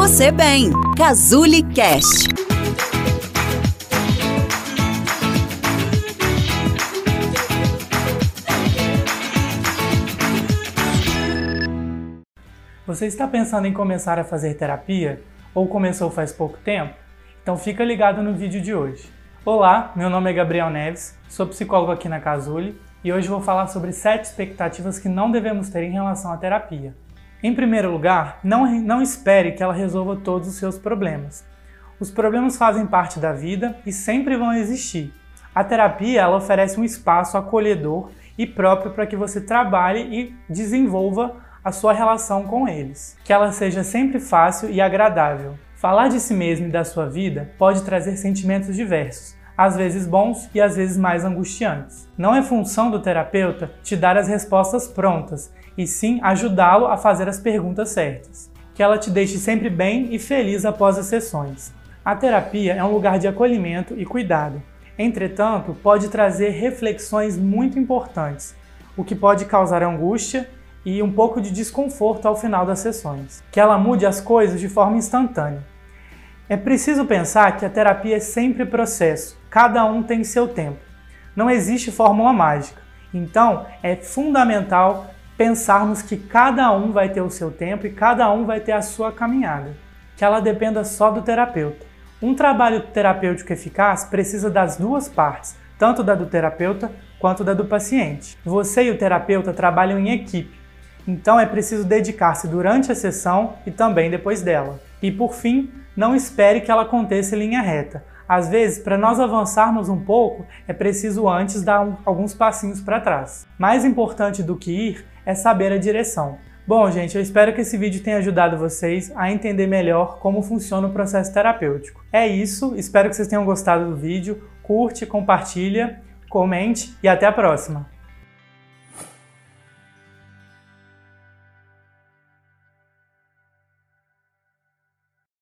você bem. Cazuli Cast. Você está pensando em começar a fazer terapia ou começou faz pouco tempo? Então fica ligado no vídeo de hoje. Olá, meu nome é Gabriel Neves, sou psicólogo aqui na Casuli e hoje vou falar sobre sete expectativas que não devemos ter em relação à terapia. Em primeiro lugar, não, não espere que ela resolva todos os seus problemas. Os problemas fazem parte da vida e sempre vão existir. A terapia ela oferece um espaço acolhedor e próprio para que você trabalhe e desenvolva a sua relação com eles. Que ela seja sempre fácil e agradável. Falar de si mesmo e da sua vida pode trazer sentimentos diversos, às vezes bons e às vezes mais angustiantes. Não é função do terapeuta te dar as respostas prontas, e sim ajudá-lo a fazer as perguntas certas. Que ela te deixe sempre bem e feliz após as sessões. A terapia é um lugar de acolhimento e cuidado. Entretanto, pode trazer reflexões muito importantes, o que pode causar angústia e um pouco de desconforto ao final das sessões. Que ela mude as coisas de forma instantânea. É preciso pensar que a terapia é sempre processo, cada um tem seu tempo. Não existe fórmula mágica. Então, é fundamental pensarmos que cada um vai ter o seu tempo e cada um vai ter a sua caminhada, que ela dependa só do terapeuta. Um trabalho terapêutico eficaz precisa das duas partes, tanto da do terapeuta quanto da do paciente. Você e o terapeuta trabalham em equipe. Então é preciso dedicar-se durante a sessão e também depois dela. E por fim, não espere que ela aconteça em linha reta. Às vezes, para nós avançarmos um pouco, é preciso antes dar um, alguns passinhos para trás. Mais importante do que ir é saber a direção. Bom, gente, eu espero que esse vídeo tenha ajudado vocês a entender melhor como funciona o processo terapêutico. É isso, espero que vocês tenham gostado do vídeo. Curte, compartilha, comente e até a próxima!